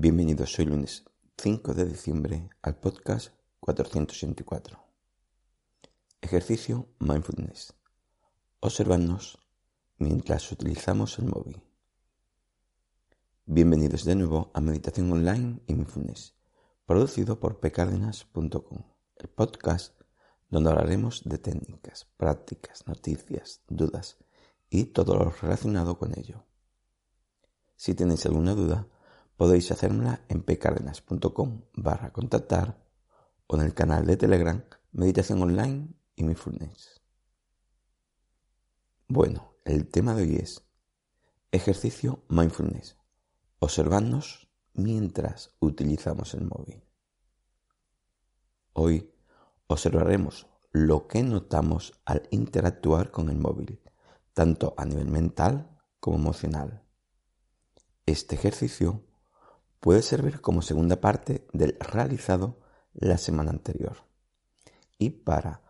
Bienvenidos hoy lunes 5 de diciembre al podcast 484. Ejercicio Mindfulness. Observarnos mientras utilizamos el móvil. Bienvenidos de nuevo a Meditación Online y Mindfulness, producido por pcardenas.com, el podcast donde hablaremos de técnicas, prácticas, noticias, dudas y todo lo relacionado con ello. Si tenéis alguna duda, podéis hacérmela en pcardenas.com barra contactar o en el canal de Telegram Meditación Online y Mindfulness. Bueno, el tema de hoy es ejercicio mindfulness. Observarnos mientras utilizamos el móvil. Hoy observaremos lo que notamos al interactuar con el móvil, tanto a nivel mental como emocional. Este ejercicio puede servir como segunda parte del realizado la semana anterior. Y para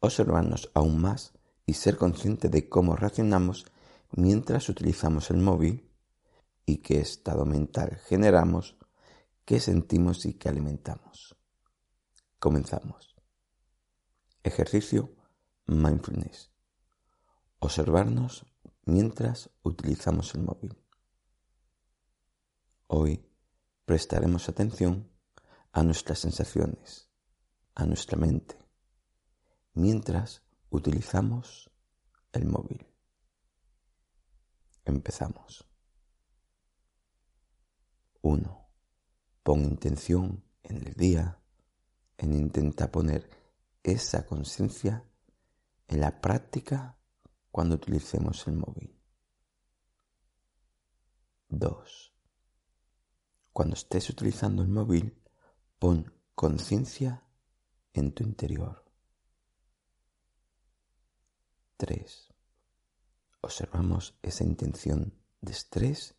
observarnos aún más y ser consciente de cómo reaccionamos mientras utilizamos el móvil y qué estado mental generamos, qué sentimos y qué alimentamos. Comenzamos. Ejercicio mindfulness. Observarnos mientras utilizamos el móvil. Hoy prestaremos atención a nuestras sensaciones, a nuestra mente, mientras utilizamos el móvil. Empezamos. 1. Pon intención en el día en intentar poner esa conciencia en la práctica cuando utilicemos el móvil. 2. Cuando estés utilizando el móvil, pon conciencia en tu interior. 3. Observamos esa intención de estrés,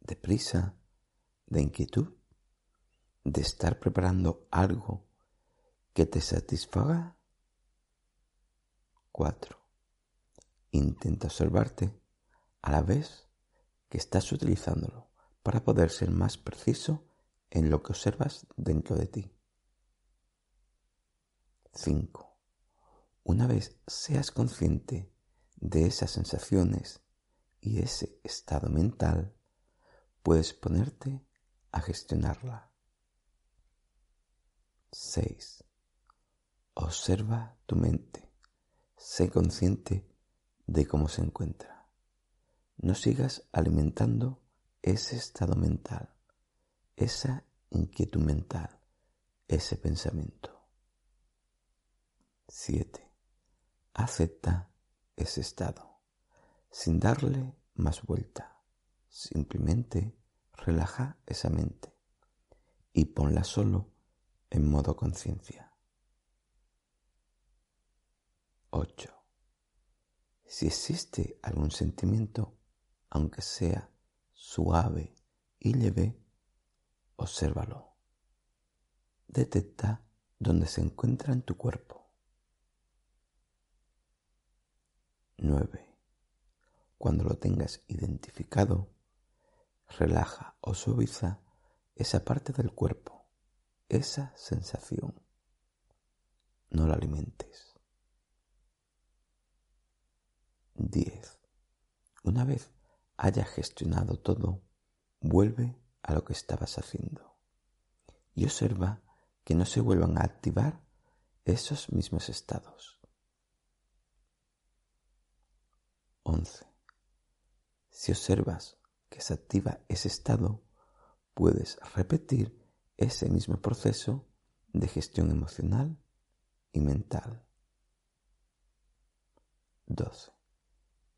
de prisa, de inquietud, de estar preparando algo que te satisfaga. 4. Intenta observarte a la vez que estás utilizándolo para poder ser más preciso en lo que observas dentro de ti. 5. Una vez seas consciente de esas sensaciones y ese estado mental, puedes ponerte a gestionarla. 6. Observa tu mente. Sé consciente de cómo se encuentra. No sigas alimentando ese estado mental, esa inquietud mental, ese pensamiento. 7. Acepta ese estado sin darle más vuelta. Simplemente relaja esa mente y ponla solo en modo conciencia. 8. Si existe algún sentimiento, aunque sea suave y leve, obsérvalo. Detecta dónde se encuentra en tu cuerpo. 9. Cuando lo tengas identificado, relaja o suaviza esa parte del cuerpo, esa sensación. No la alimentes. 10. Una vez haya gestionado todo, vuelve a lo que estabas haciendo y observa que no se vuelvan a activar esos mismos estados. 11. Si observas que se activa ese estado, puedes repetir ese mismo proceso de gestión emocional y mental. 12.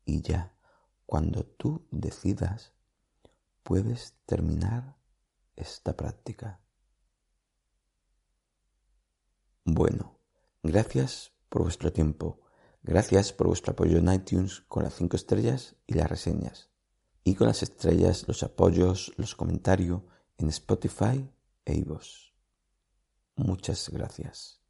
Y ya cuando tú decidas, puedes terminar esta práctica. Bueno, gracias por vuestro tiempo. Gracias por vuestro apoyo en iTunes con las 5 estrellas y las reseñas. Y con las estrellas, los apoyos, los comentarios en Spotify e iVoox. Muchas gracias.